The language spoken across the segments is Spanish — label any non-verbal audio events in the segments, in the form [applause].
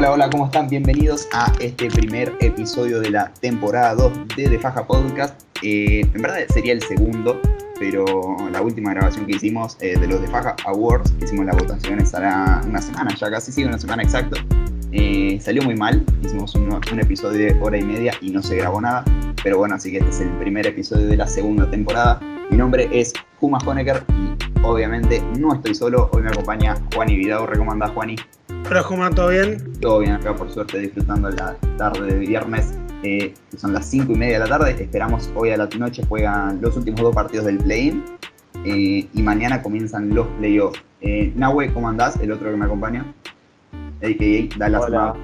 Hola, hola, ¿cómo están? Bienvenidos a este primer episodio de la temporada 2 de The Faja Podcast. Eh, en verdad sería el segundo, pero la última grabación que hicimos eh, de los The Faja Awards, que hicimos las votaciones hará una semana, ya casi sigue una semana exacto, eh, salió muy mal, hicimos un, un, episodio de hora y media y no se grabó nada, pero bueno, así que este es el primer episodio de la segunda temporada. Mi nombre es Juma Honecker y obviamente no estoy solo, hoy me acompaña Juani Vidal, ¿cómo andás Juani? Hola Juma, ¿todo bien? Todo bien acá, por suerte, disfrutando la tarde de viernes. Eh, son las 5 y media de la tarde. Esperamos hoy a la noche juegan los últimos dos partidos del play-in. Eh, y mañana comienzan los playoffs. Eh, Nahue, ¿cómo andás? El otro que me acompaña. AKA Dallas Hola.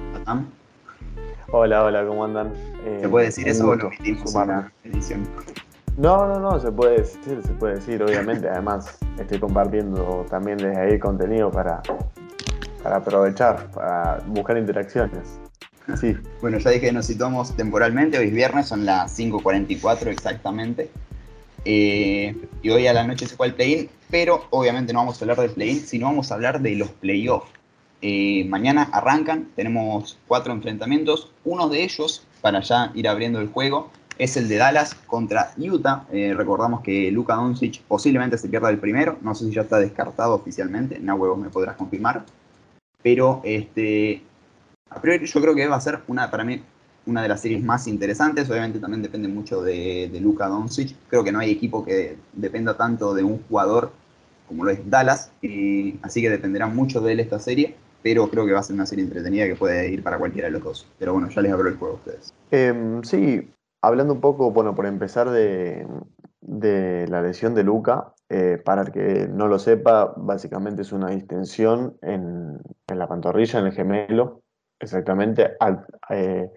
Hola, hola, ¿cómo andan? ¿Se puede decir eso o lo en la edición? No, no, no, se puede decir, se puede decir, obviamente. Además, estoy compartiendo también desde ahí contenido para, para aprovechar, para buscar interacciones. Sí. Bueno, ya dije que nos situamos temporalmente, hoy es viernes, son las 5.44 exactamente. Eh, y hoy a la noche se juega el play-in, pero obviamente no vamos a hablar del play-in, sino vamos a hablar de los playoffs. Eh, mañana arrancan, tenemos cuatro enfrentamientos, uno de ellos, para ya ir abriendo el juego, es el de Dallas contra Utah. Eh, recordamos que Luka Doncic posiblemente se pierda el primero, no sé si ya está descartado oficialmente, no huevos me podrás confirmar. Pero este, a priori yo creo que va a ser una, para mí, una de las series más interesantes. Obviamente también depende mucho de, de Luka Doncic. Creo que no hay equipo que dependa tanto de un jugador como lo es Dallas. Y, así que dependerá mucho de él esta serie. Pero creo que va a ser una serie entretenida que puede ir para cualquiera de los dos. Pero bueno, ya les abro el juego a ustedes. Eh, sí, hablando un poco, bueno, por empezar de, de la lesión de Luca, eh, para el que no lo sepa, básicamente es una distensión en, la pantorrilla, en el gemelo, exactamente eh,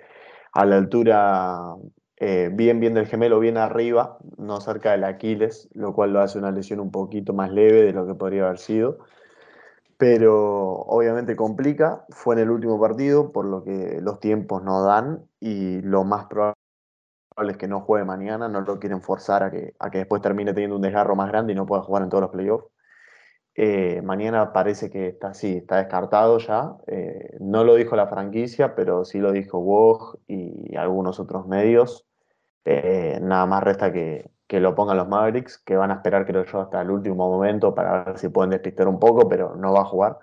a la altura eh, bien, bien del gemelo, bien arriba, no cerca del Aquiles, lo cual lo hace una lesión un poquito más leve de lo que podría haber sido. Pero obviamente complica, fue en el último partido, por lo que los tiempos no dan y lo más probable es que no juegue mañana, no lo quieren forzar a que, a que después termine teniendo un desgarro más grande y no pueda jugar en todos los playoffs. Eh, mañana parece que está así, está descartado ya. Eh, no lo dijo la franquicia, pero sí lo dijo Woj y algunos otros medios. Eh, nada más resta que, que, lo pongan los Mavericks, que van a esperar, creo yo, hasta el último momento para ver si pueden despistar un poco, pero no va a jugar.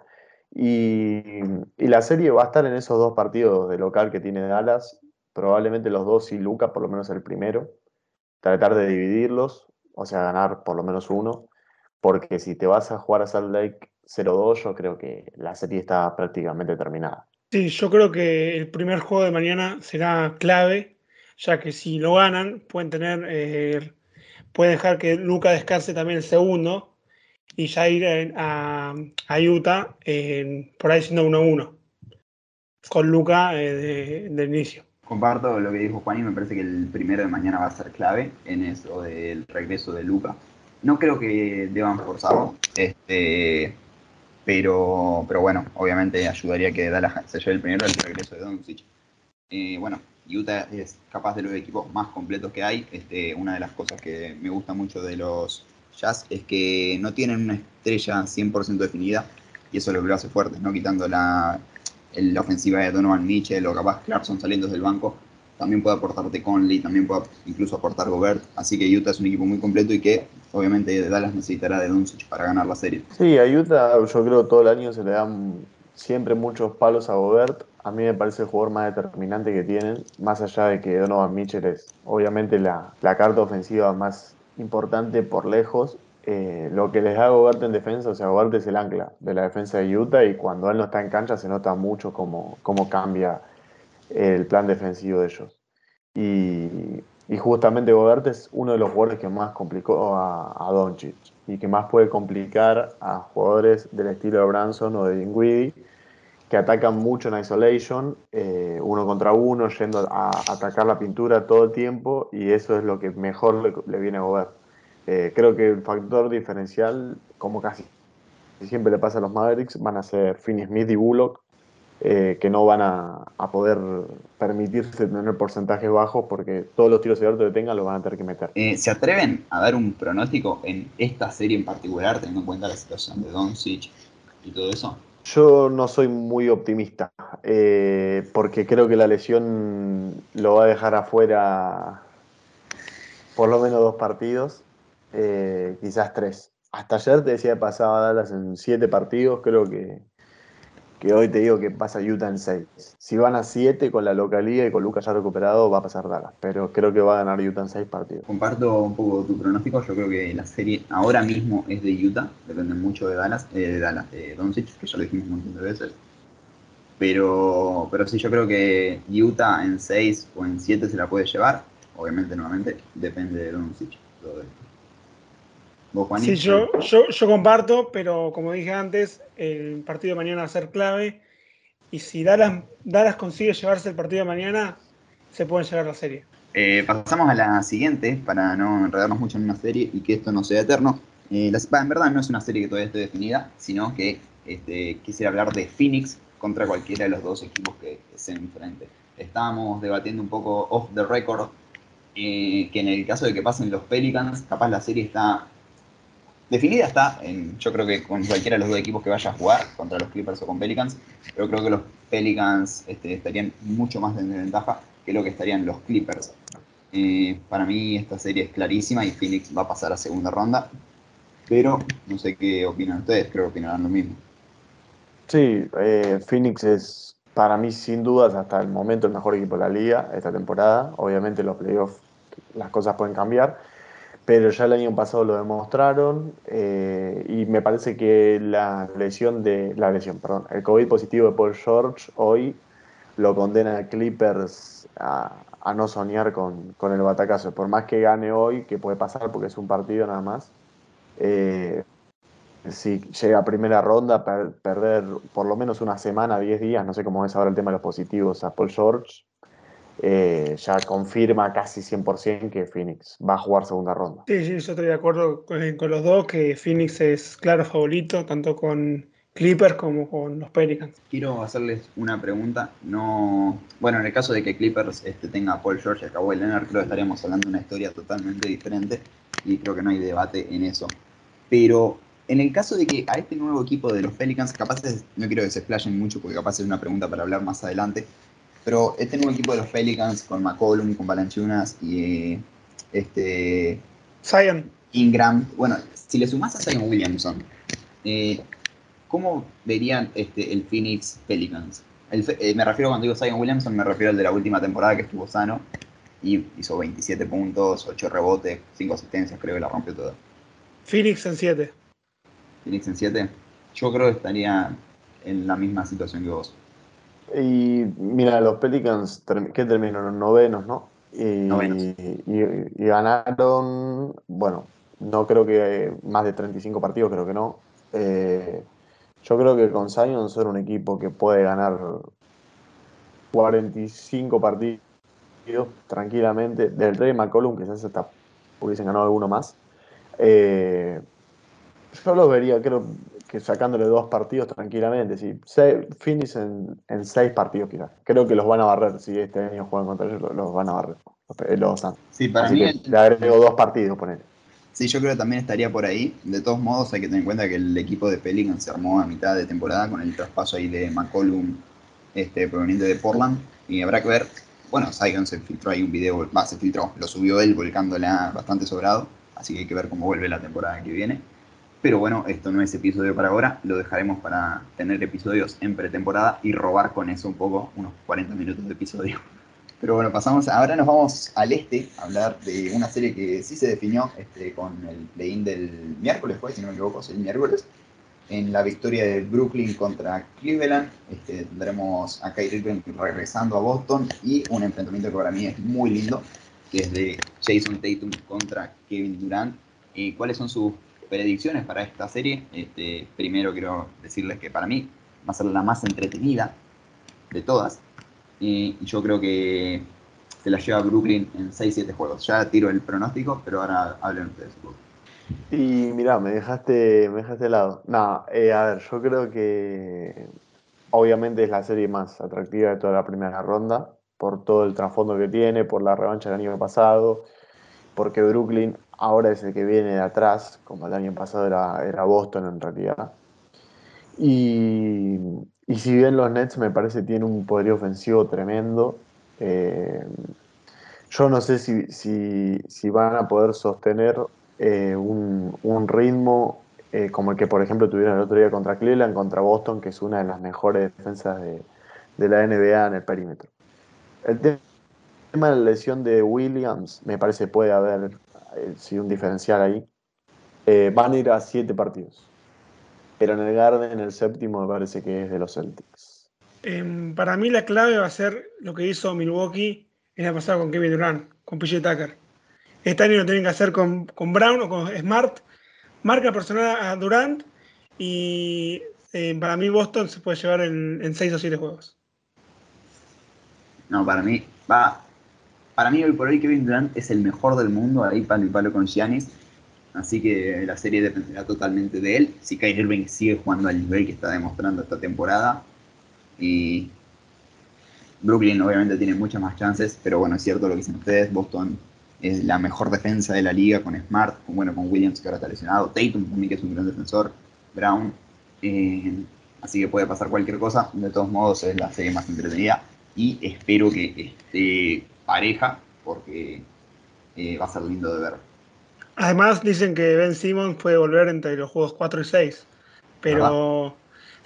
Y, y la serie va a estar en esos dos partidos de local que tiene Dallas, probablemente los dos y Luca, por lo menos el primero. Tratar de dividirlos, o sea, ganar por lo menos uno porque si te vas a jugar a Salt Lake 0-2, yo creo que la serie está prácticamente terminada. Sí, yo creo que el primer juego de mañana será clave, ya que si lo ganan, pueden tener, eh, pueden dejar que Luca descanse también el segundo y ya ir a, a Utah por ahí siendo 1-1 con Luca eh, de, inicio. Comparto lo que dijo Juan y me parece que el primero de mañana va a ser clave en eso del regreso de Luca. No creo que deban forzarlo, este, pero, pero bueno, obviamente ayudaría que Dallas se lleve el primero el regreso de Doncic. Eh, bueno, Utah es capaz de los equipos más completos que hay. Este, una de las cosas que me gusta mucho de los Jazz es que no tienen una estrella 100% definida y eso es lo lo hace fuerte, ¿no? quitando la, la ofensiva de Donovan Mitchell o capaz Clarkson saliendo del banco también puede aportarte Conley, también puede incluso aportar Gobert, así que Utah es un equipo muy completo y que obviamente Dallas necesitará de Doncic para ganar la serie. Sí, a Utah yo creo todo el año se le dan siempre muchos palos a Gobert, a mí me parece el jugador más determinante que tienen, más allá de que Donovan Mitchell es obviamente la, la carta ofensiva más importante por lejos, eh, lo que les da Gobert en defensa, o sea, Gobert es el ancla de la defensa de Utah y cuando él no está en cancha se nota mucho cómo, cómo cambia el plan defensivo de ellos. Y, justamente Gobert es uno de los jugadores que más complicó a, a Doncic y que más puede complicar a jugadores del estilo de Branson o de Dinwiddie que atacan mucho en isolation, eh, uno contra uno, yendo a, a, atacar la pintura todo el tiempo y eso es lo que mejor le, le viene a Gobert. Eh, creo que el factor diferencial, como casi siempre le pasa a los Mavericks, van a ser Finney Smith y Bullock, eh, que no van a, a, poder permitirse tener porcentajes bajos porque todos los tiros abiertos que tengan los van a tener que meter. Eh, ¿Se atreven a dar un pronóstico en esta serie en particular, teniendo en cuenta la situación de Doncic y todo eso? Yo no soy muy optimista, eh, porque creo que la lesión lo va a dejar afuera por lo menos dos partidos, eh, quizás tres. Hasta ayer te decía que pasaba Dallas en siete partidos, creo que, que hoy te digo que pasa Utah en seis. Si van a siete con la localía y con Lucas ya recuperado, va a pasar Dallas, pero creo que va a ganar Utah en seis partidos. Comparto un poco tu pronóstico, yo creo que la serie ahora mismo es de Utah, depende mucho de Dallas, eh, de Dallas, de Doncic, que ya lo dijimos un de veces. Pero, pero sí, yo creo que Utah en 6 o en 7 se la puede llevar. Obviamente, nuevamente, depende de Doncic. Todo esto. Sí, yo, yo, yo comparto, pero como dije antes, el partido de mañana va a ser clave. Y si Dallas, Dallas consigue llevarse el partido de mañana, se pueden llevar la serie. Eh, pasamos a la siguiente, para no enredarnos mucho en una serie y que esto no sea eterno. Eh, la, en verdad no es una serie que todavía esté definida, sino que este, quisiera hablar de Phoenix contra cualquiera de los dos equipos que, se enfrenten. Estábamos debatiendo un poco off the record eh, que en el caso de que pasen los Pelicans, capaz la serie está definida, está yo creo que con cualquiera de los dos equipos que vaya a jugar, contra los Clippers o con Pelicans, pero creo que los Pelicans este, estarían mucho más en desventaja que lo que estarían los Clippers. Eh, para mí esta serie es clarísima y Phoenix va a pasar a segunda ronda, pero no sé qué opinan ustedes, creo que opinarán lo mismo. Sí, eh, Phoenix es para mí sin dudas hasta el momento el mejor equipo de la liga esta temporada. Obviamente los playoffs las cosas pueden cambiar, pero ya el año pasado lo demostraron eh, y me parece que la lesión de la lesión, perdón, el COVID positivo de Paul George hoy lo condena a Clippers a, no soñar con, el batacazo. Por más que gane hoy, que puede pasar porque es un partido nada más, eh, si llega a primera ronda, perder por lo menos una semana, 10 días, no sé cómo es ahora el tema de los positivos a Paul George, eh, ya confirma casi 100% que Phoenix va a jugar segunda ronda. Sí, sí, yo estoy de acuerdo con, los dos, que Phoenix es claro favorito, tanto con Clippers como con los Pelicans. Quiero hacerles una pregunta. No, bueno, en el caso de que Clippers este, tenga a Paul George y a el Leonard, creo que estaríamos hablando de una historia totalmente diferente y creo que no hay debate en eso. Pero en el caso de que a este nuevo equipo de los Pelicans, capaz no quiero que se explayen mucho porque capaz es una pregunta para hablar más adelante, pero este nuevo equipo de los Pelicans con McCollum, con Balanchunas y este Zion. Ingram, bueno, si le sumás a Zion Williamson, eh, ¿cómo verían este, el Phoenix Pelicans? Eh, me refiero cuando digo Zion Williamson, me refiero al de la última temporada que estuvo sano y hizo 27 puntos, 8 rebotes, 5 asistencias, creo que la rompió toda. Phoenix en 7. Phoenix en 7, yo creo que estaría en la misma situación que vos. Y mira, los Pelicans, ¿qué terminaron? Novenos, ¿no? Y, Y, ganaron, bueno, no creo que más de 35 partidos, creo que no. Eh, yo creo que con Zion son un equipo que puede ganar 45 partidos tranquilamente. Del Rey McCollum, que se hace hasta hubiesen ganado alguno más. Eh, yo lo vería, creo que sacándole dos partidos tranquilamente. Sí. Finis en, seis partidos, quizás. Creo que los van a barrer. Si este año juegan contra ellos, los, van a barrer. Los, sí, para mí. Le agrego dos partidos, poner. Sí, yo creo que también estaría por ahí. De todos modos, hay que tener en cuenta que el equipo de Pelican se armó a mitad de temporada con el traspaso ahí de McCollum este, proveniente de Portland. Y habrá que ver. Bueno, Saigon se filtró ahí un video, va, se filtró, lo subió él volcándola bastante sobrado. Así que hay que ver cómo vuelve la temporada que viene. Pero bueno, esto no es episodio para ahora, lo dejaremos para tener episodios en pretemporada y robar con eso un poco, unos 40 minutos de episodio. Pero bueno, pasamos, ahora nos vamos al este a hablar de una serie que sí se definió este, con el play-in del miércoles, fue, si no me equivoco, el miércoles, en la victoria del Brooklyn contra Cleveland. Este, tendremos a Kyrie Irving regresando a Boston y un enfrentamiento que para mí es muy lindo, que es de Jason Tatum contra Kevin Durant. ¿Y cuáles son sus predicciones para esta serie. Este, primero quiero decirles que para mí va a ser la más entretenida de todas. Y yo creo que se la lleva Brooklyn en 6-7 juegos. Ya tiro el pronóstico, pero ahora hablen ustedes. Y mira, me dejaste, me dejaste de lado. No, eh, a ver, yo creo que obviamente es la serie más atractiva de toda la primera ronda, por todo el trasfondo que tiene, por la revancha del año pasado, porque Brooklyn ahora es el que viene de atrás, como el año pasado era, Boston en realidad. Y, si bien los Nets me parece tienen un poder ofensivo tremendo, eh, yo no sé si, van a poder sostener eh, un, ritmo eh, como el que, por ejemplo, tuvieron el otro día contra Cleveland, contra Boston, que es una de las mejores defensas de, la NBA en el perímetro. El tema de la lesión de Williams, me parece puede haber sido un diferencial ahí. van a ir a siete partidos. Pero en el Garden, el séptimo, me parece que es de los Celtics. Em, para mí la clave va a ser lo que hizo Milwaukee en la pasada con Kevin Durant, con PJ Tucker. Este año lo tienen que hacer con, Brown o con Smart. Marca personal a Durant y em, para mí Boston se puede llevar en, seis o siete juegos. No, para mí va. Para mí hoy por hoy Kevin Durant es el mejor del mundo, ahí palo y palo con Giannis Así que la serie dependerá totalmente de él. Si Kyrie Irving sigue jugando al nivel que está demostrando esta temporada. Y Brooklyn obviamente tiene muchas más chances, pero bueno, es cierto lo que dicen ustedes. Boston es la mejor defensa de la liga con Smart, bueno, con Williams que ahora está lesionado, Tatum también que es un gran defensor, Brown. Eh, así que puede pasar cualquier cosa. De todos modos es la serie más entretenida y espero que esté pareja porque eh, va a ser lindo de ver. Además dicen que Ben Simmons puede volver entre los juegos 4 y 6, pero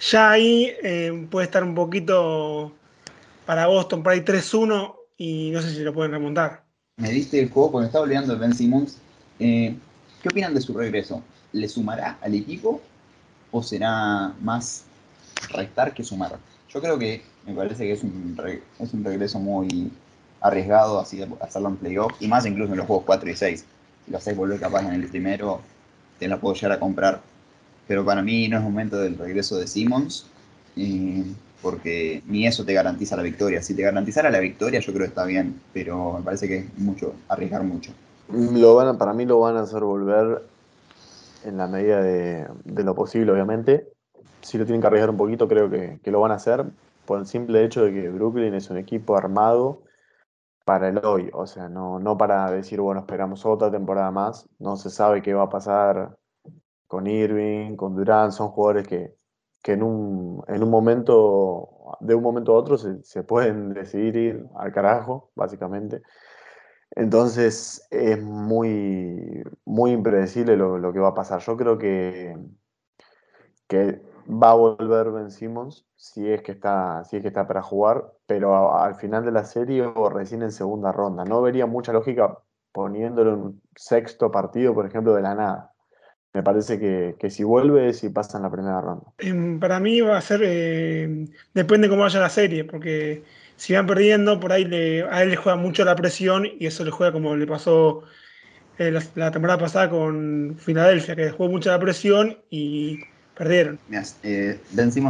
ya ahí eh, puede estar un poquito para Boston, por ahí 3-1 y no sé si lo pueden remontar. Me diste el juego cuando estaba olvidando de Ben Simmons. Eh, ¿Qué opinan de su regreso? ¿Le sumará al equipo o será más restar que sumar? Yo creo que me parece que es un, es un regreso muy arriesgado así hacerlo en playoff y más incluso en los juegos 4 y 6 si lo haces volver capaz en el primero, te la puedo llegar a comprar. Pero para mí no es momento del regreso de Simmons, porque ni eso te garantiza la victoria. Si te garantizara la victoria, yo creo que está bien, pero me parece que es mucho, arriesgar mucho. Lo van para mí lo van a hacer volver en la medida de, lo posible, obviamente. Si lo tienen que arriesgar un poquito, creo que, que lo van a hacer por el simple hecho de que Brooklyn es un equipo armado para el hoy, o sea, no, no para decir, bueno, esperamos otra temporada más, no se sabe qué va a pasar con Irving, con Durán, son jugadores que, en, un, en un momento, de un momento a otro, se, pueden decidir ir al carajo, básicamente. Entonces es muy, muy impredecible lo, lo que va a pasar. Yo creo que, que va a volver Ben Simmons si es que está, si es que está para jugar, pero al final de la serie o recién en segunda ronda. No vería mucha lógica poniéndolo en un sexto partido, por ejemplo, de la nada. Me parece que, si vuelve, si pasa en la primera ronda. Em, para mí va a ser, eh, depende cómo vaya la serie, porque si van perdiendo, por ahí le, a él le juega mucho la presión y eso le juega como le pasó eh, la, temporada pasada con Filadelfia, que jugó mucho la presión y Perdieron. eh,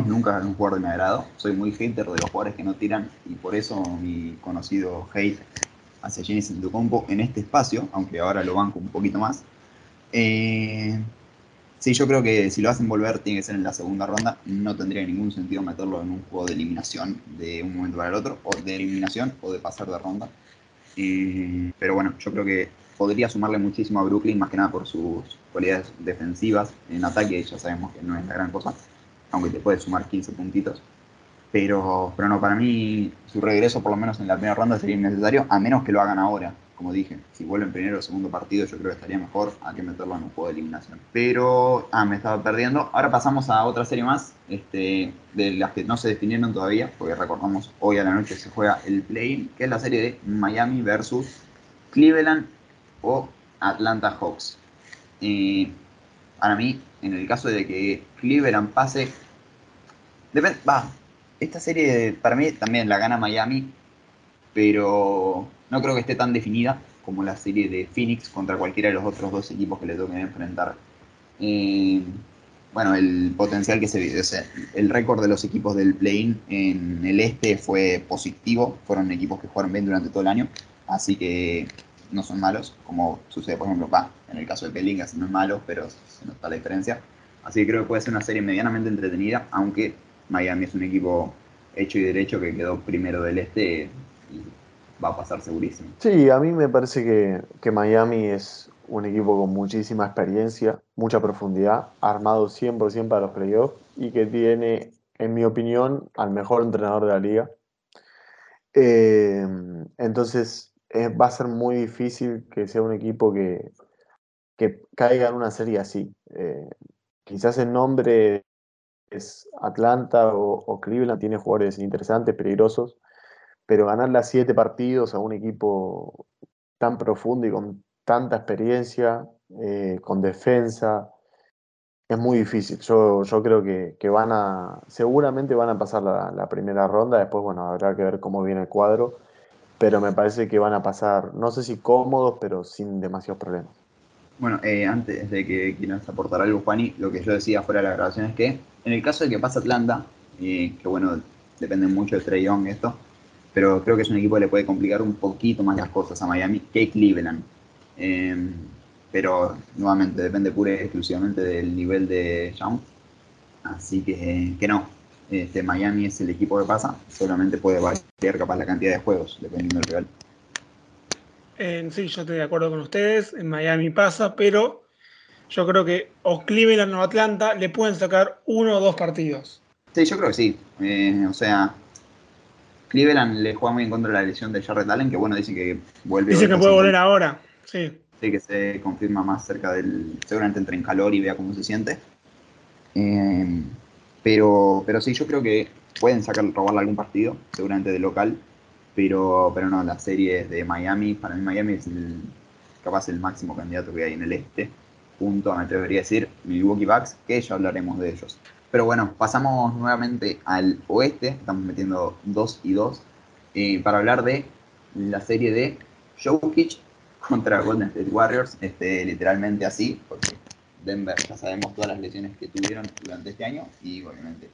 nunca un jugador de mi agrado. Soy muy hater de los jugadores que no tiran y por eso mi conocido hate hacia Jenny Antetokounmpo en este espacio, aunque ahora lo banco un poquito más. Eh, sí, yo creo que si lo hacen volver tiene que ser en la segunda ronda. No tendría ningún sentido meterlo en un juego de eliminación de un momento para el otro, o de eliminación o de pasar de ronda. Eh, pero bueno, yo creo que podría sumarle muchísimo a Brooklyn, más que nada por sus cualidades defensivas. En ataque ya sabemos que no es la gran cosa, aunque te puede sumar 15 puntitos. Pero, pero no, para mí su regreso, por lo menos en la primera ronda, sería innecesario, a menos que lo hagan ahora. Como dije, si vuelven primero o segundo partido, yo creo que estaría mejor a que meterlo en un juego de eliminación. Pero, ah, me estaba perdiendo. Ahora pasamos a otra serie más, este, de las que no se definieron todavía, porque recordamos, hoy a la noche se juega el play que es la serie de Miami versus Cleveland o Atlanta Hawks. para mí, en el caso de que Cleveland pase, va, esta serie para mí también la gana Miami, pero no creo que esté tan definida como la serie de Phoenix contra cualquiera de los otros dos equipos que le toquen enfrentar. bueno, el potencial que se o sea, el récord de los equipos del play en el este fue positivo, fueron equipos que jugaron bien durante todo el año, así que no son malos, como sucede, por ejemplo, en el caso de Pelingas no es malo, pero se nota la diferencia. Así que creo que puede ser una serie medianamente entretenida, aunque Miami es un equipo hecho y derecho que quedó primero del este y va a pasar segurísimo. Sí, a mí me parece que, que Miami es un equipo con muchísima experiencia, mucha profundidad, armado 100% para los playoffs y que tiene, en mi opinión, al mejor entrenador de la liga. Eh, entonces eh, va a ser muy difícil que sea un equipo que, que caiga en una serie así. Eh, quizás el nombre es Atlanta o, Cleveland, tiene jugadores interesantes, peligrosos, pero ganarle siete partidos a un equipo tan profundo y con tanta experiencia, eh, con defensa, es muy difícil. Yo, yo creo que, van a, seguramente van a pasar la, primera ronda, después, bueno, habrá que ver cómo viene el cuadro, pero me parece que van a pasar, no sé si cómodos, pero sin demasiados problemas. Bueno, eh, antes de que quieras aportar algo, Juani, lo que yo decía fuera de la grabación es que en el caso de que pase Atlanta, que bueno, depende mucho de Trey Young esto, pero creo que es un equipo que le puede complicar un poquito más las cosas a Miami que Cleveland. Em, pero nuevamente depende pura y exclusivamente del nivel de Young. Así que, que no, este, Miami es el equipo que pasa, solamente puede variar capaz la cantidad de juegos, dependiendo del rival. sí, yo estoy de acuerdo con ustedes, en Miami pasa, pero yo creo que o Cleveland o Atlanta le pueden sacar uno o dos partidos. Sí, yo creo que sí. Eh, o sea, Cleveland le juega muy en contra de la lesión de Jared Allen, que bueno, dice que vuelve. Dice que puede volver ahora, sí. Sí, que se confirma más cerca del. Seguramente entre en calor y vea cómo se siente. Eh, pero, pero sí, yo creo que pueden sacar, robarle algún partido, seguramente de local. Pero, pero no, la serie de Miami, para mí Miami es capaz el máximo candidato que hay en el este, junto a, me atrevería a decir, Milwaukee Bucks, que ya hablaremos de ellos. Pero bueno, pasamos nuevamente al oeste, estamos metiendo 2 y 2, eh, para hablar de la serie de Jokic contra Golden State Warriors, este, literalmente así, porque Denver ya sabemos todas las lesiones que tuvieron durante este año y obviamente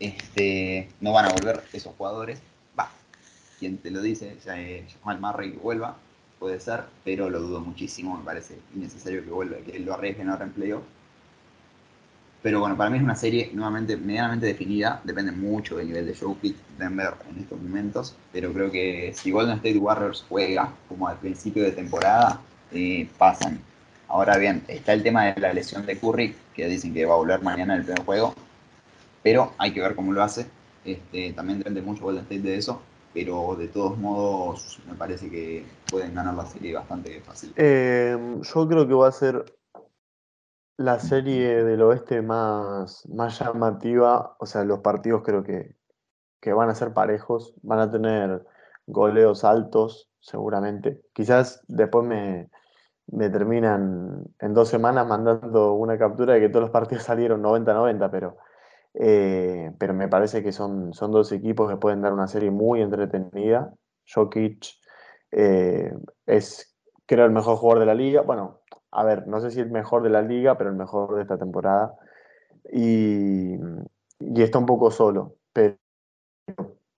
este, no van a volver esos jugadores. Va, quien te lo dice, ya es Jamal Murray vuelva, puede ser, pero lo dudo muchísimo, me parece innecesario que vuelva, que lo arriesgue ahora en playoff. Pero bueno, para mí es una serie nuevamente medianamente definida, depende mucho del nivel de Jokic Denver en estos momentos, pero creo que si Golden State Warriors juega como al principio de temporada, eh, pasan. Ahora bien, está el tema de la lesión de Curry, que dicen que va a volver mañana en el primer juego, pero hay que ver cómo lo hace. Este, también depende mucho Golden State de eso, pero de todos modos me parece que pueden ganar la serie bastante fácil. Eh, yo creo que va a ser la serie del oeste más, más llamativa, o sea, los partidos creo que, van a ser parejos, van a tener goleos altos, seguramente. Quizás después me, terminan en dos semanas mandando una captura de que todos los partidos [laughs] salieron 90-90, pero, eh, pero me parece que son, son dos equipos que pueden dar una serie muy entretenida. Jokic eh, es, creo, el mejor jugador de la liga. Bueno, a ver, no sé si el mejor de la liga, pero el mejor de esta temporada. Y, está un poco solo. Pero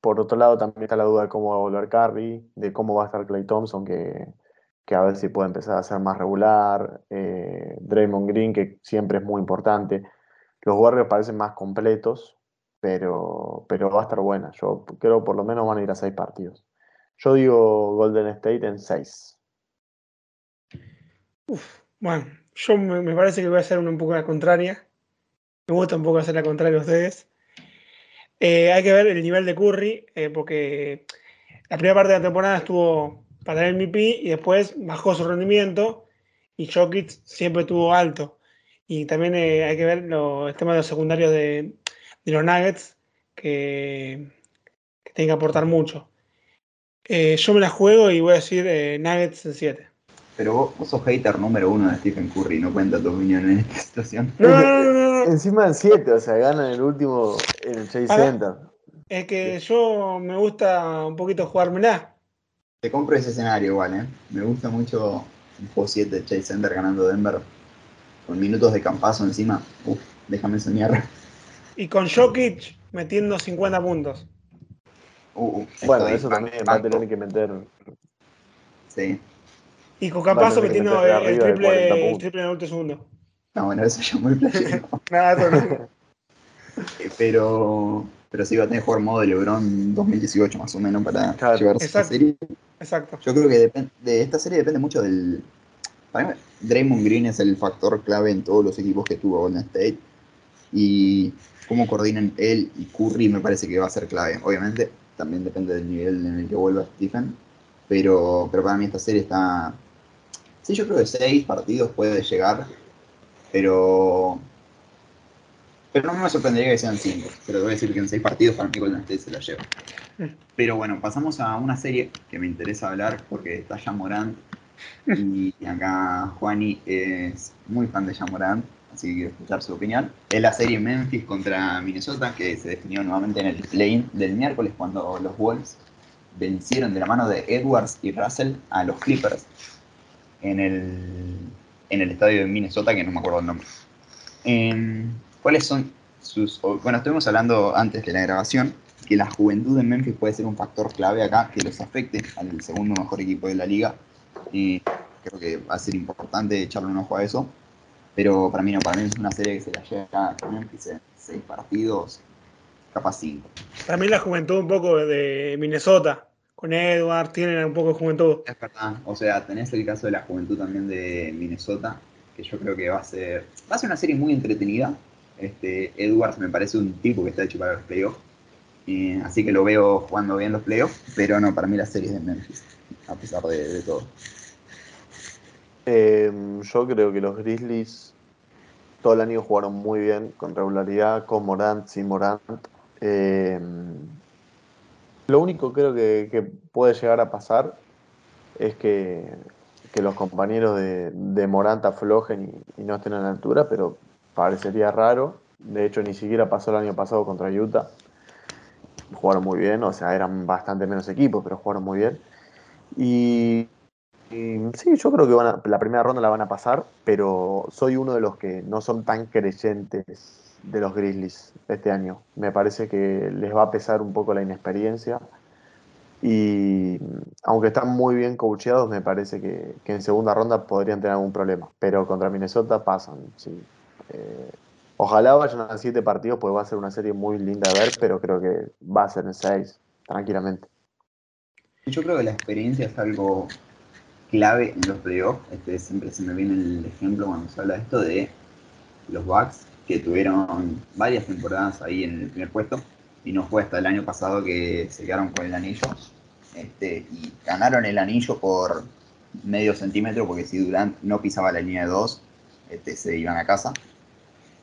por otro lado también está la duda de cómo va a volver Curry, de cómo va a estar Clay Thompson, que, a ver si puede empezar a ser más regular. Eh, Draymond Green, que siempre es muy importante. Los Warriors parecen más completos, pero, pero va a estar buena. Yo creo por lo menos van a ir a seis partidos. Yo digo Golden State en seis. Bueno, yo me, parece que voy a hacer una un poco la contraria. Me gusta un poco hacer la contraria a ustedes. Eh, hay que ver el nivel de Curry, eh, porque la primera parte de la temporada estuvo para el MVP y después bajó su rendimiento y Jokic siempre estuvo alto. Y también eh, hay que ver el tema de los secundarios de, los Nuggets, que, que tienen que aportar mucho. yo me la juego y voy a decir Nuggets en 7. Pero vos, sos hater número uno de Stephen Curry, no cuenta tu opinión en esta situación. No, no, no, Encima en 7, o sea, gana el último en el Chase Center. Es que yo me gusta un poquito jugármela. Te compro ese escenario igual, ¿eh? Me gusta mucho un juego 7 de Chase Center ganando Denver con minutos de campazo encima. Uf, déjame soñar. Y con Jokic metiendo 50 puntos. Uh, uh bueno, eso también va a tener que meter. Sí. Y con Campazo metiendo el, triple, el triple en el último segundo. No, bueno, eso ya muy playero. [laughs] Nada, eh, Pero, pero sí va a tener que jugar modo de LeBron 2018 más o menos para Claro. llevarse esta Exacto. serie. Exacto. Yo creo que de esta serie depende mucho del. Para mí, Draymond Green es el factor clave en todos los equipos que tuvo Golden State. Y cómo coordinan él y Curry me parece que va a ser clave. Obviamente, también depende del nivel en el que vuelva Stephen. Pero, pero para mí esta serie está. Sí, yo creo que seis partidos puede llegar. Pero. Pero no me sorprendería que sean cinco. Pero voy a decir que en seis partidos para mí Golden State se la lleva. Pero bueno, pasamos a una serie que me interesa hablar porque está ya Morant. Y acá Juani es muy fan de Morant, así que quiero escuchar su opinión. Es la serie Memphis contra Minnesota que se definió nuevamente en el play del miércoles cuando los Wolves vencieron de la mano de Edwards y Russell a los Clippers en el, en el estadio de Minnesota, que no me acuerdo el nombre. Em, ¿Cuáles son sus... Bueno, estuvimos hablando antes de la grabación que la juventud de Memphis puede ser un factor clave acá que los afecte al segundo mejor equipo de la liga. Y creo que va a ser importante echarle un ojo a eso. Pero para mí no, para mí es una serie que se la lleva a Memphis en seis partidos, capaz cinco. Para mí la juventud un poco de Minnesota, con Edward, tienen un poco de juventud. Es verdad. O sea, tenés el caso de la juventud también de Minnesota, que yo creo que va a ser, va a ser una serie muy entretenida. Este, Edwards me parece un tipo que está hecho para los playoffs. Eh, así que lo veo jugando bien los playoffs, pero no, para mí la serie es de Memphis, a pesar de, todo. Eh, yo creo que los Grizzlies todo el año jugaron muy bien, con regularidad, con Morant, sin Morant. Eh, lo único creo que, puede llegar a pasar es que, que los compañeros de, de Morant aflojen y no estén a la altura, pero parecería raro. De hecho, ni siquiera pasó el año pasado contra Utah. Jugaron muy bien, o sea, eran bastante menos equipos, pero jugaron muy bien. Y sí, yo creo que van a- la primera ronda la van a pasar, pero soy uno de los que no son tan creyentes de los Grizzlies este año. Me parece que les va a pesar un poco la inexperiencia. Y aunque están muy bien coacheados, me parece que, que en segunda ronda podrían tener algún problema. Pero contra Minnesota pasan, sí. Eh, ojalá vayan a siete partidos, porque va a ser una serie muy linda de ver, pero creo que va a ser en seis, tranquilamente. Yo creo que la experiencia es algo clave en los playoffs. Este, siempre se me viene el ejemplo cuando se habla de esto de los Bucks, que tuvieron varias temporadas ahí en el primer puesto, y no fue hasta el año pasado que se quedaron con el anillo. Este, y ganaron el anillo por medio centímetro, porque si Durant no pisaba la línea de 2, este, se iban a casa.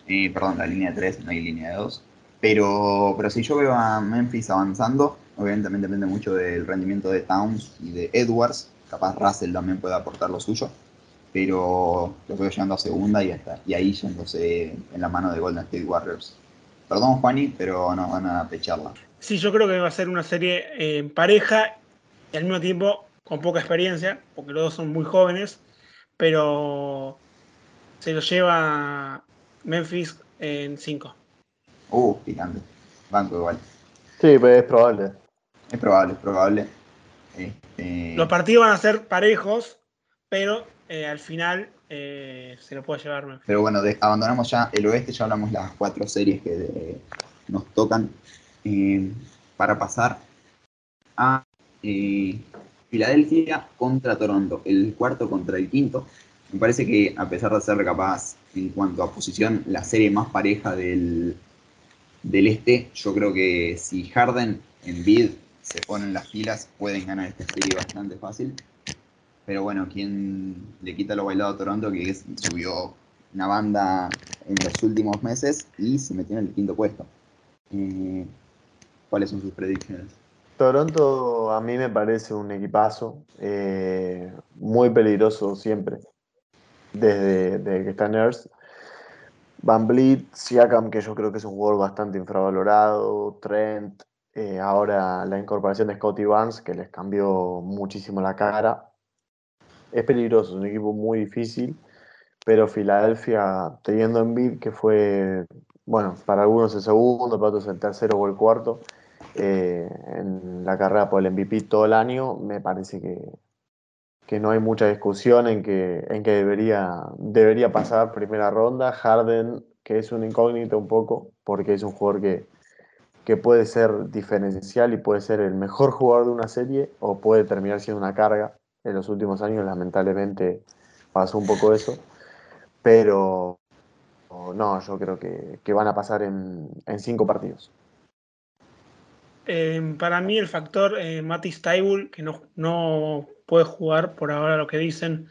Perdón, la línea de 3, no hay línea de 2. Pero, pero si yo veo a Memphis avanzando, obviamente también depende mucho del rendimiento de Towns y de Edwards. Capaz Russell también puede aportar lo suyo. Pero lo veo llegando a segunda y, hasta, y ahí yéndose en la mano de Golden State Warriors. Perdón, Juani, pero no van a pecharla. Sí, yo creo que va a ser una serie eh, en pareja y al mismo tiempo con poca experiencia, porque los dos son muy jóvenes, pero se lo lleva Memphis en 5. Uh, picante. Banco igual. Sí, pero es probable. Es probable, es probable. Este, Los partidos van a ser parejos, pero eh, al final eh, se lo puede llevar Memphis. Pero bueno, de- abandonamos ya el oeste, ya hablamos las cuatro series que eh, nos tocan eh, para pasar a eh, Filadelfia contra Toronto, el cuarto contra el quinto. Me parece que a pesar de ser capaz en cuanto a posición la serie más pareja del, del este, yo creo que si Harden en bid se ponen las filas, pueden ganar esta serie bastante fácil. Pero bueno, quien le quita lo bailado a Toronto, que subió una banda en los últimos meses y se metió en el quinto puesto. Eh, ¿Cuáles son sus predicciones? Toronto a mí me parece un equipazo, eh, muy peligroso siempre, desde, desde que está Nurse. Van Vliet, Siakam, que yo creo que es un jugador bastante infravalorado, Trent, eh, ahora la incorporación de Scotty Barnes, que les cambió muchísimo la cara. Es peligroso, es un equipo muy difícil, pero Filadelfia, teniendo en bid que fue, bueno, para algunos el segundo, para otros el tercero o el cuarto, eh, en la carrera por el MVP todo el año, me parece que, que no hay mucha discusión en que, en que debería, debería pasar primera ronda. Harden, que es un incógnito un poco, porque es un jugador que, que puede ser diferencial y puede ser el mejor jugador de una serie o puede terminar siendo una carga. En los últimos años lamentablemente pasó un poco eso, pero no, yo creo que, van a pasar en, cinco partidos. Eh, para mí el factor eh, Matis Taibul, que no, no puede jugar por ahora lo que dicen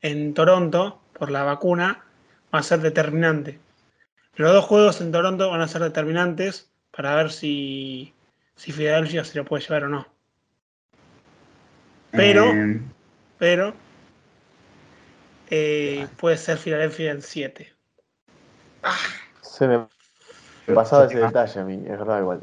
en Toronto por la vacuna, va a ser determinante. Los dos juegos en Toronto van a ser determinantes para ver si, si Filadelfia se lo puede llevar o no. Pero, eh. pero, eh, puede ser Filadelfia en 7. Se me pasaba ese detalle a mí, es verdad igual.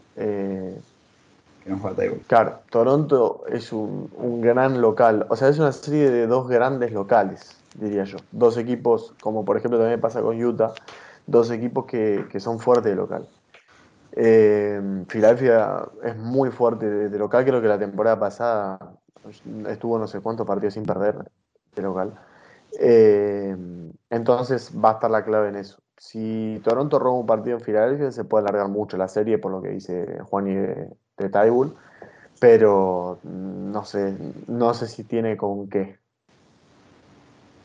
Claro, Toronto es un, gran local. O sea, es una serie de dos grandes locales, diría yo. Dos equipos, como por ejemplo también pasa con Utah, dos equipos que, son fuertes de local. Eh, Filadelfia es muy fuerte de, local, creo que la temporada pasada estuvo no sé cuántos partidos sin perder de local. Eh, entonces va a estar la clave en eso si Toronto roba un partido en Filadelfia, se puede alargar mucho la serie, por lo que dice Juan y de, de pero no sé, no sé si tiene con qué.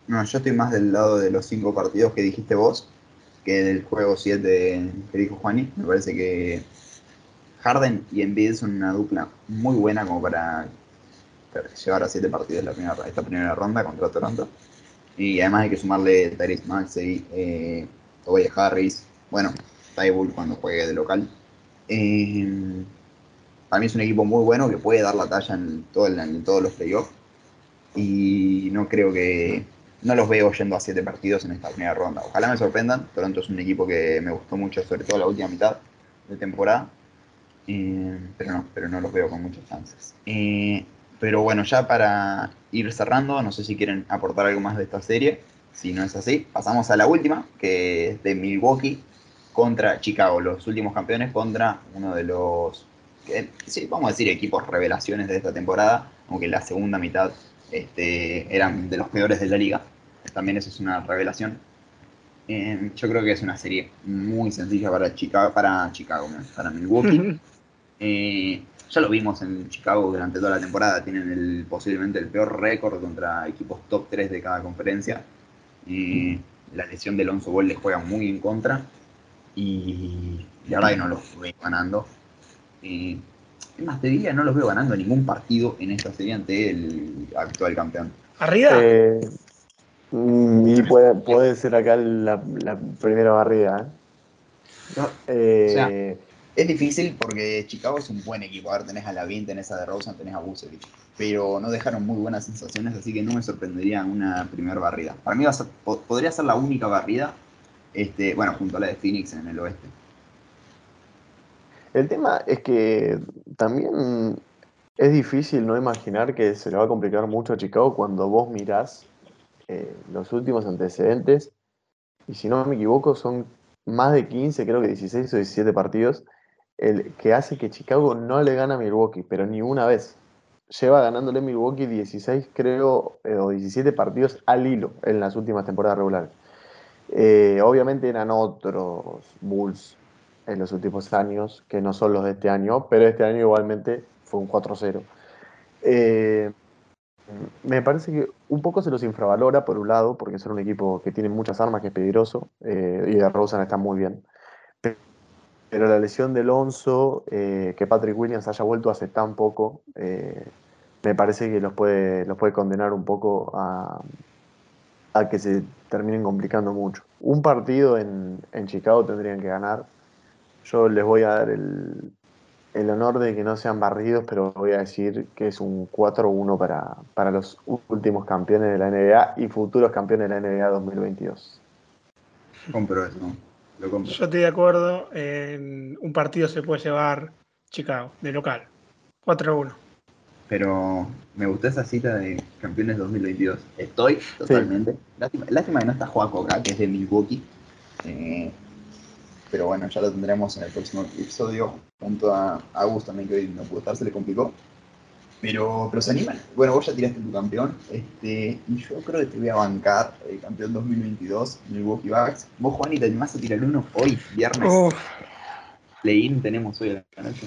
No, yo estoy más del lado de los cinco partidos que dijiste vos, que del juego 7 que dijo Juani. Me parece que Harden y Embiid son una dupla muy buena como para llevar a siete partidos la primera, esta primera ronda contra Toronto. Y además hay que sumarle Tyrese Maxey, eh, Tobias Harris, bueno, Tybull cuando juegue de local. Eh, para mí es un equipo muy bueno que puede dar la talla en, todo en todos los playoffs. Y no creo que. No los veo yendo a siete partidos en esta primera ronda. Ojalá me sorprendan. Toronto es un equipo que me gustó mucho, sobre todo la última mitad de temporada. Eh, pero no, pero no los veo con muchas chances. Eh, pero bueno, ya para ir cerrando, no sé si quieren aportar algo más de esta serie. Si no es así, pasamos a la última, que es de Milwaukee contra Chicago, los últimos campeones contra uno de los, sí, vamos a decir, equipos revelaciones de esta temporada, aunque la segunda mitad este, eran de los peores de la liga. También eso es una revelación. Eh, yo creo que es una serie muy sencilla para Chicago, para, Chicago, para Milwaukee. [laughs] Eh, ya lo vimos en Chicago durante toda la temporada, tienen el, posiblemente el peor récord contra equipos top 3 de cada conferencia. Y la lesión de Alonso Ball le juega muy en contra. Y la verdad que no los veo ganando. Es más, te diría, no los veo ganando ningún partido en esta serie ante el actual campeón. ¿Arriba? Eh, mm, y puede, ser acá la, primera barrida. ¿eh? es difícil porque Chicago es un buen equipo. A ver, tenés a Lavin, tenés a DeRozan, tenés a Busevich. Pero no dejaron muy buenas sensaciones, así que no me sorprendería una primera barrida. Para mí podría ser la única barrida, este, bueno, junto a la de Phoenix en el oeste. El tema es que también es difícil no imaginar que se le va a complicar mucho a Chicago cuando vos mirás eh, los últimos antecedentes. Y si no me equivoco, son más de 15, creo que 16 o 17 partidos el que hace que Chicago no le gana a Milwaukee, pero ni una vez. Lleva ganándole Milwaukee 16, creo, eh, o 17 partidos al hilo en las últimas temporadas regulares. Eh, obviamente eran otros Bulls en los últimos años, que no son los de este año, pero este año igualmente fue un 4-0. Eh, me parece que un poco se los infravalora por un lado, porque son un equipo que tiene muchas armas, que es peligroso, y de Rosen está muy bien. Pero la lesión de Alonso, eh, que Patrick Williams haya vuelto hace tan poco, eh, me parece que los puede, los puede condenar un poco a, que se terminen complicando mucho. Un partido en, Chicago tendrían que ganar. Yo les voy a dar el, honor de que no sean barridos, pero voy a decir que es un 4-1 para, para los últimos campeones de la NBA y futuros campeones de la NBA 2022. Compro eso. Yo estoy de acuerdo. En un partido se puede llevar Chicago, de local. 4-1. Pero me gustó esa cita de campeones 2022. Estoy totalmente. Lástima, que no está Joaco acá, que es de Milwaukee. Eh, pero bueno, ya lo tendremos en el próximo episodio. Junto a Agus también, que hoy no pudo estar, se le complicó. Pero, pero se animan. Bueno, vos ya tiraste tu campeón. Este, y yo creo que te voy a bancar el campeón 2022, Milwaukee Bucks. Vos, Juan, y te animás a tirar uno hoy, viernes. play-in tenemos hoy a la noche?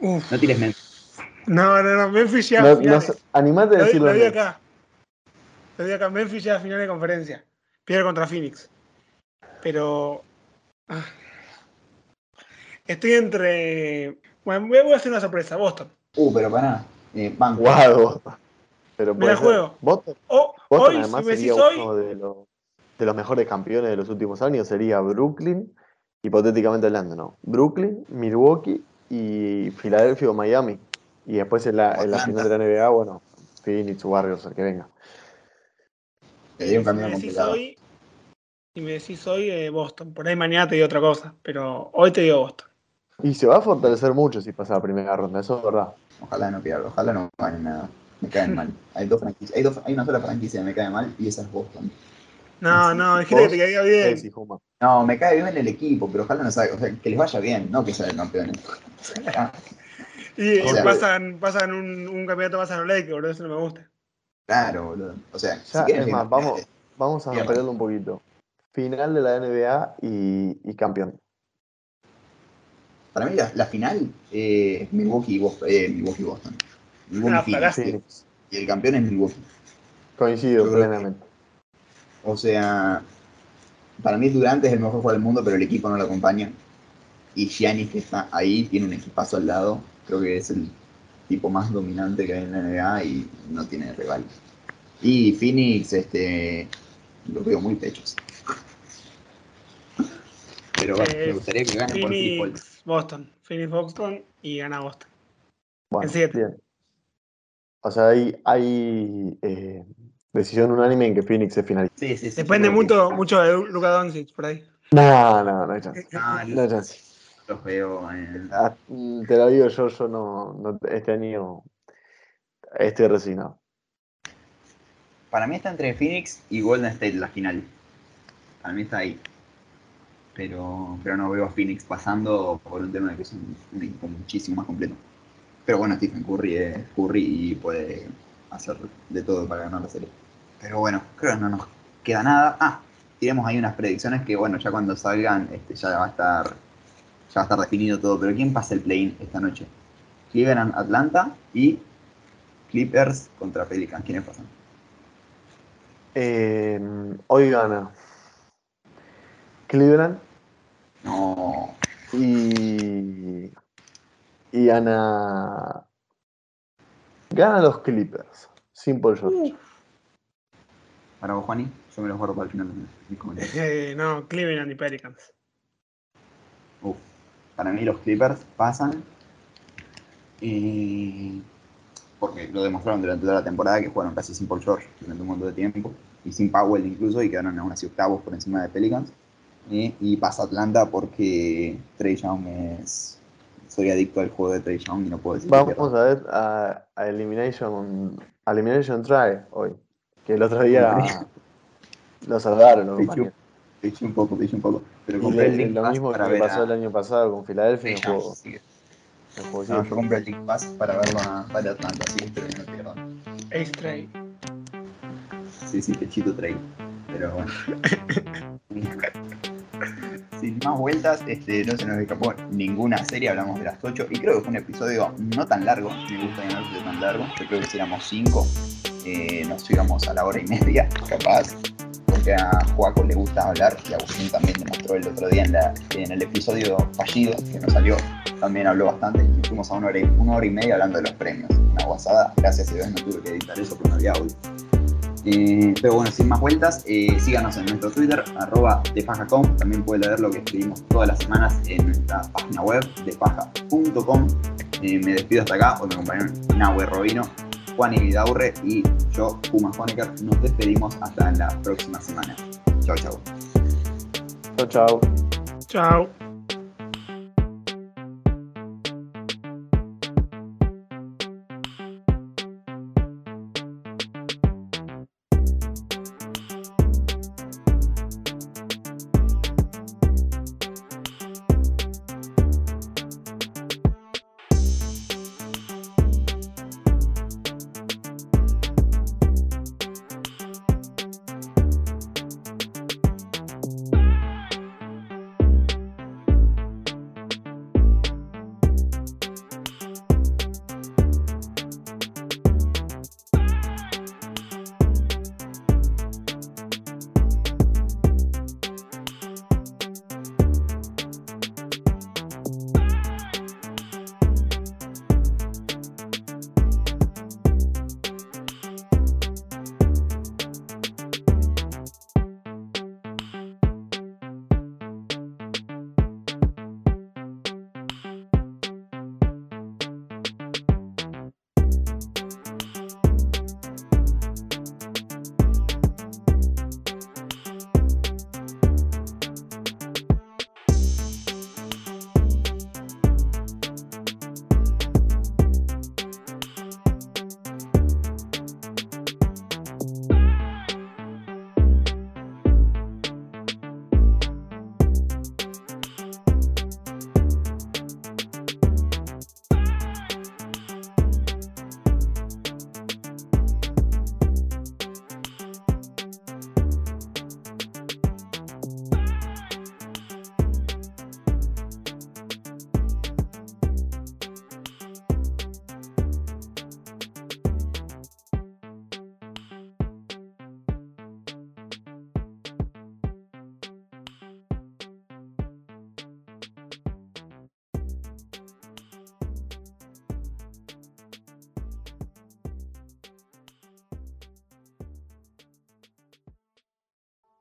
Uf. No tires mente. No, no, no, Memphis ya. No, no animate a Lo, decirlo. lo bien. acá. Lo di acá. Memphis ya a final de conferencia. Pierde contra Phoenix. Pero. Ah. Estoy entre. Bueno, voy a hacer una sorpresa. Boston. Uh, pero pará. Eh, banco. Guau. Pero Me la juego. Boston, Boston, hoy, además si me sería decís hoy. uno de los, de los mejores campeones de los últimos años. Sería Brooklyn, hipotéticamente hablando, ¿no? Brooklyn, Milwaukee y Filadelfia o Miami. Y después en la, en la final de la NBA, bueno, Phoenix, Warriors, el que venga. Dio un Si cambio me decís complicado. hoy. Si me decís hoy, eh, Boston. Por ahí mañana te digo otra cosa. Pero hoy te digo Boston. Y se va a fortalecer mucho si pasa la primera ronda, eso es verdad. Ojalá no pierda, ojalá no gane nada. Me caen mal. Hay dos franquicias, hay, dos, hay una sola franquicia que me cae mal y esa es Boston. No, Sí, no, dijiste que te caía bien. No, me cae bien el equipo, pero ojalá no salga, o sea, que les vaya bien, no que sean campeones. [laughs] Y O sea- pasan, pasan un, un campeonato más a los Lakers, boludo. Eso no me gusta. claro, boludo. O sea, Ya, si quieren es más, vamos, vamos a ampliarlo un poquito. Final de la NBA y, y campeón. Para mí la, la final eh, es Milwaukee y Boston. Eh, Milwaukee y Boston. Milwaukee Ah, Phoenix. Y el campeón es Milwaukee. Coincido Yo que- plenamente. O sea, para mí Durant es el mejor jugador del mundo, pero el equipo no lo acompaña. Y Giannis, que está ahí, tiene un equipazo al lado. Creo que es el tipo más dominante que hay en la NBA y no tiene rival. Y Phoenix, este, lo veo muy pechos. Pero bueno, Eh, me gustaría que gane por default. Phoenix, Boston. Phoenix, Boston y gana Boston. Bueno, En siete. bien. O sea, hay, hay eh, decisión unánime en que Phoenix es finalista. Sí, sí, sí, Depende que- mucho, mucho de Luka Doncic por ahí. No, no, no hay chance. Ah, No hay chance. los veo en- Ah, mm, Te lo digo yo, yo no, no- este año estoy resignado. Para mí está entre Phoenix y Golden State la final. Para mí está ahí. Pero, pero no veo a Phoenix pasando por un tema de que es un, equipo muchísimo más completo. Pero bueno, Stephen Curry es Curry y puede hacer de todo para ganar la serie. Pero bueno, creo que no nos queda nada. Ah, tiremos ahí unas predicciones que bueno, ya cuando salgan este, ya va a estar ya va a estar definido todo. Pero ¿quién pasa el play-in esta noche? Cleveland, Atlanta y Clippers contra Pelicans. ¿Quiénes pasan? Eh, hoy gana Cleveland No, y, y gana, gana los Clippers. Simple George. para vos, Juani, yo me los guardo para el final de mis comentarios. Eh, no, Cleveland y Pelicans. Uf, para mí los Clippers pasan. eh, porque lo demostraron durante toda la temporada que jugaron casi sin Paul George durante un montón de tiempo. Y sin Powell incluso, y quedaron aún así octavos por encima de Pelicans. Eh, y pasa Atlanta porque Trey Young es. Soy adicto al juego de Trey Young y no puedo decir Vamos a ver a, a Elimination, a Elimination Try hoy. Que el otro día lo compañeros. Te eché un poco, te eché un poco. Pero compré el lo Pass mismo para que ver pasó a el año pasado con Filadelfia, no juego, no juego No, siempre. yo compré el League Pass para verlo a, para Atlanta, así que espero que no pierdan. Ace Trade. Sí, sí, pechito trade. Pero bueno. [laughs] Sin más vueltas, este, no se nos escapó ninguna serie, hablamos de las 8 y creo que fue un episodio no tan largo, me gusta que no tan largo, yo creo que si éramos 5, nos íbamos a la hora y media, capaz, porque a Juaco le gusta hablar y Agustín también demostró el otro día en, la- en el episodio fallido que nos salió, también habló bastante y fuimos a una hora y, una hora y media hablando de los premios, una guasada, gracias a Dios no tuve que editar eso porque no había audio. Eh, pero bueno, sin más vueltas, eh, síganos en nuestro Twitter, arroba defajacom. También puede leer lo que escribimos todas las semanas en nuestra página web, defaja.com. Eh, me despido hasta acá, hoy me acompañaron Nahue Robino, Juan Vidaurre y yo, Puma Honecker. Nos despedimos hasta la próxima semana. Chau, chau. Chao, chao. Chao.